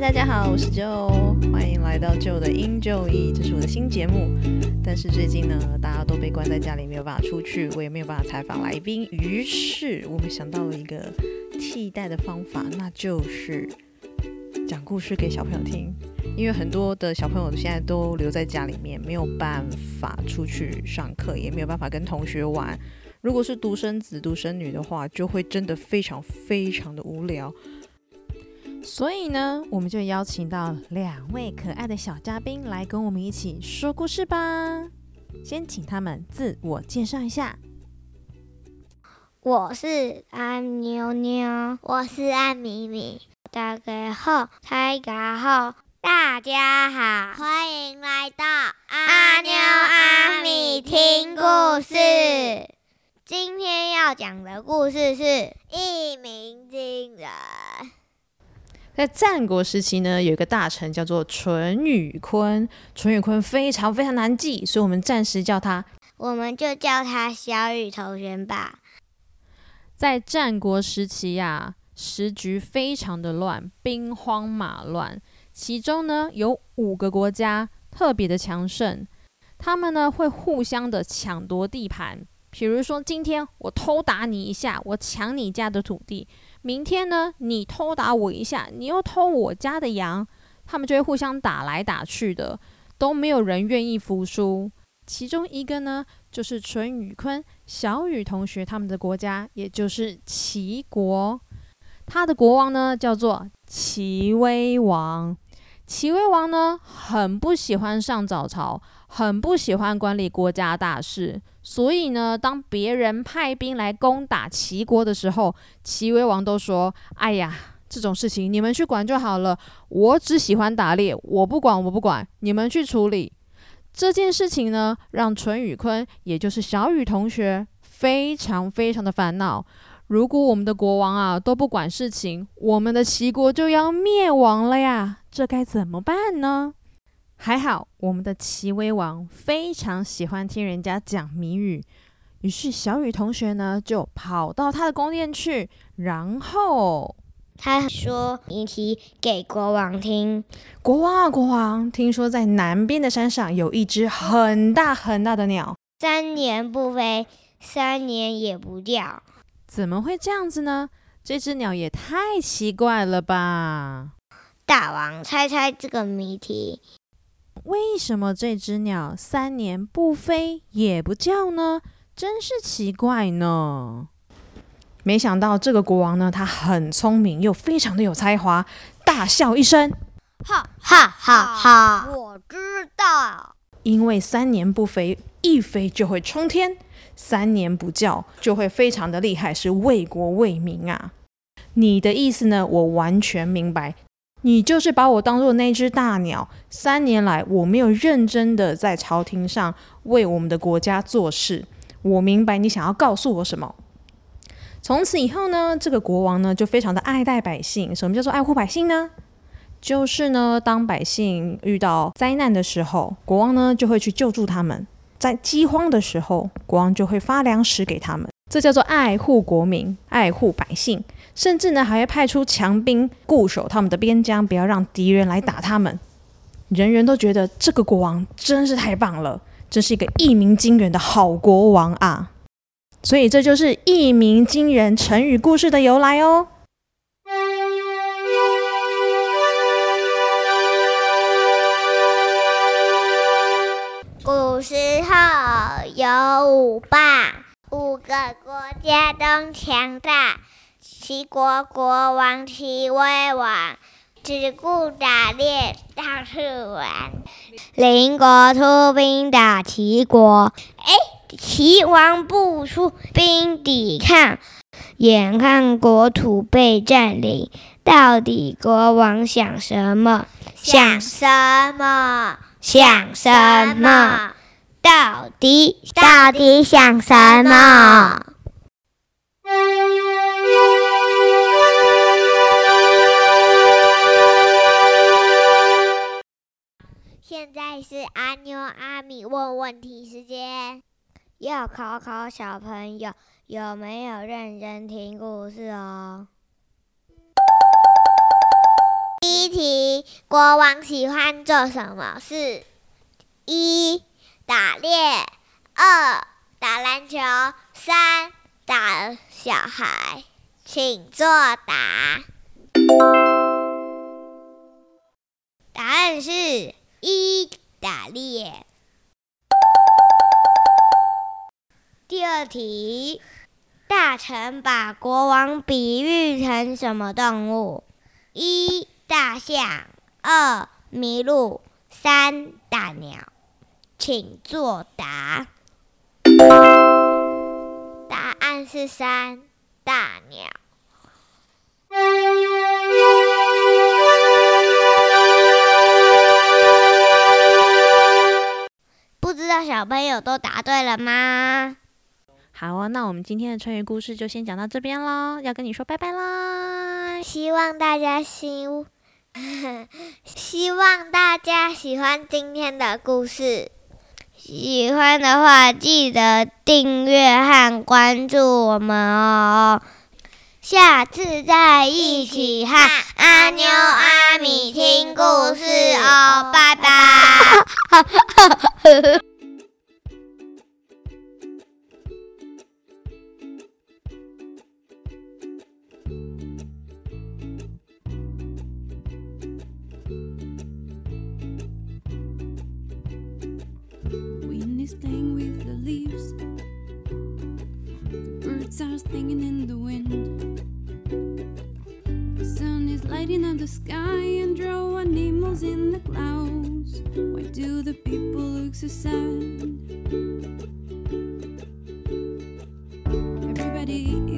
大家好，我是 Joe，欢迎来到 Joe 的英 Joe 一，这是我的新节目。但是最近呢，大家都被关在家里，没有办法出去，我也没有办法采访来宾，于是我们想到了一个替代的方法，那就是讲故事给小朋友听。因为很多的小朋友现在都留在家里面，没有办法出去上课，也没有办法跟同学玩。如果是独生子、独生女的话，就会真的非常非常的无聊。所以呢，我们就邀请到两位可爱的小嘉宾来跟我们一起说故事吧。先请他们自我介绍一下。我是安妞妞，我是安米米。大家好，大家好，大家好，欢迎来到阿妞阿米听故事。今天要讲的故事是《一名》。在战国时期呢，有一个大臣叫做淳于髡。淳于髡非常非常难记，所以我们暂时叫他，我们就叫他小雨同学吧。在战国时期呀，时局非常的乱，兵荒马乱。其中呢，有五个国家特别的强盛，他们呢会互相的抢夺地盘。比如说，今天我偷打你一下，我抢你家的土地；明天呢，你偷打我一下，你又偷我家的羊，他们就会互相打来打去的，都没有人愿意服输。其中一个呢，就是淳于髡、小雨同学他们的国家，也就是齐国，他的国王呢叫做齐威王。齐威王呢，很不喜欢上早朝，很不喜欢管理国家大事。所以呢，当别人派兵来攻打齐国的时候，齐威王都说：“哎呀，这种事情你们去管就好了，我只喜欢打猎，我不管，我不管，你们去处理。”这件事情呢，让淳于髡，也就是小雨同学，非常非常的烦恼。如果我们的国王啊都不管事情，我们的齐国就要灭亡了呀！这该怎么办呢？还好，我们的齐威王非常喜欢听人家讲谜语，于是小雨同学呢就跑到他的宫殿去，然后他说谜题给国王听。国王啊，国王，听说在南边的山上有一只很大很大的鸟，三年不飞，三年也不掉。怎么会这样子呢？这只鸟也太奇怪了吧！大王，猜猜这个谜题：为什么这只鸟三年不飞也不叫呢？真是奇怪呢！没想到这个国王呢，他很聪明又非常的有才华，大笑一声：哈哈哈哈！我知道，因为三年不飞，一飞就会冲天。三年不叫就会非常的厉害，是为国为民啊！你的意思呢？我完全明白，你就是把我当做那只大鸟。三年来我没有认真的在朝廷上为我们的国家做事。我明白你想要告诉我什么。从此以后呢，这个国王呢就非常的爱戴百姓。什么叫做爱护百姓呢？就是呢，当百姓遇到灾难的时候，国王呢就会去救助他们。在饥荒的时候，国王就会发粮食给他们，这叫做爱护国民、爱护百姓，甚至呢还会派出强兵固守他们的边疆，不要让敌人来打他们。人人都觉得这个国王真是太棒了，真是一个一鸣惊人的好国王啊！所以这就是一鸣惊人成语故事的由来哦。古时候有五霸，个国家都强大。齐国国王齐威王只顾打猎，到处玩。邻国出兵打齐国，哎，齐王不出兵抵抗，眼看国土被占领，到底国王想什么？想什么？想什么？到底到底想什么？现在是阿妞阿米问问题时间，要考考小朋友有没有认真听故事哦。第一一题：国王喜欢做什么事？一、打猎；二、打篮球；三、打小孩。请作答。答案是一、打猎。第二题，大臣把国王比喻成什么动物？一、大象；二、麋鹿；三、大鸟。请作答。答案是三，大鸟。不知道小朋友都答对了吗？好啊，那我们今天的成语故事就先讲到这边喽，要跟你说拜拜啦！希望大家喜，希望大家喜欢今天的故事。喜欢的话，记得订阅和关注我们哦。下次再一起和阿妞阿米听故事哦，拜拜。playing with the leaves. Birds are singing in the wind. The sun is lighting up the sky and draw animals in the clouds. Why do the people look so sad? Everybody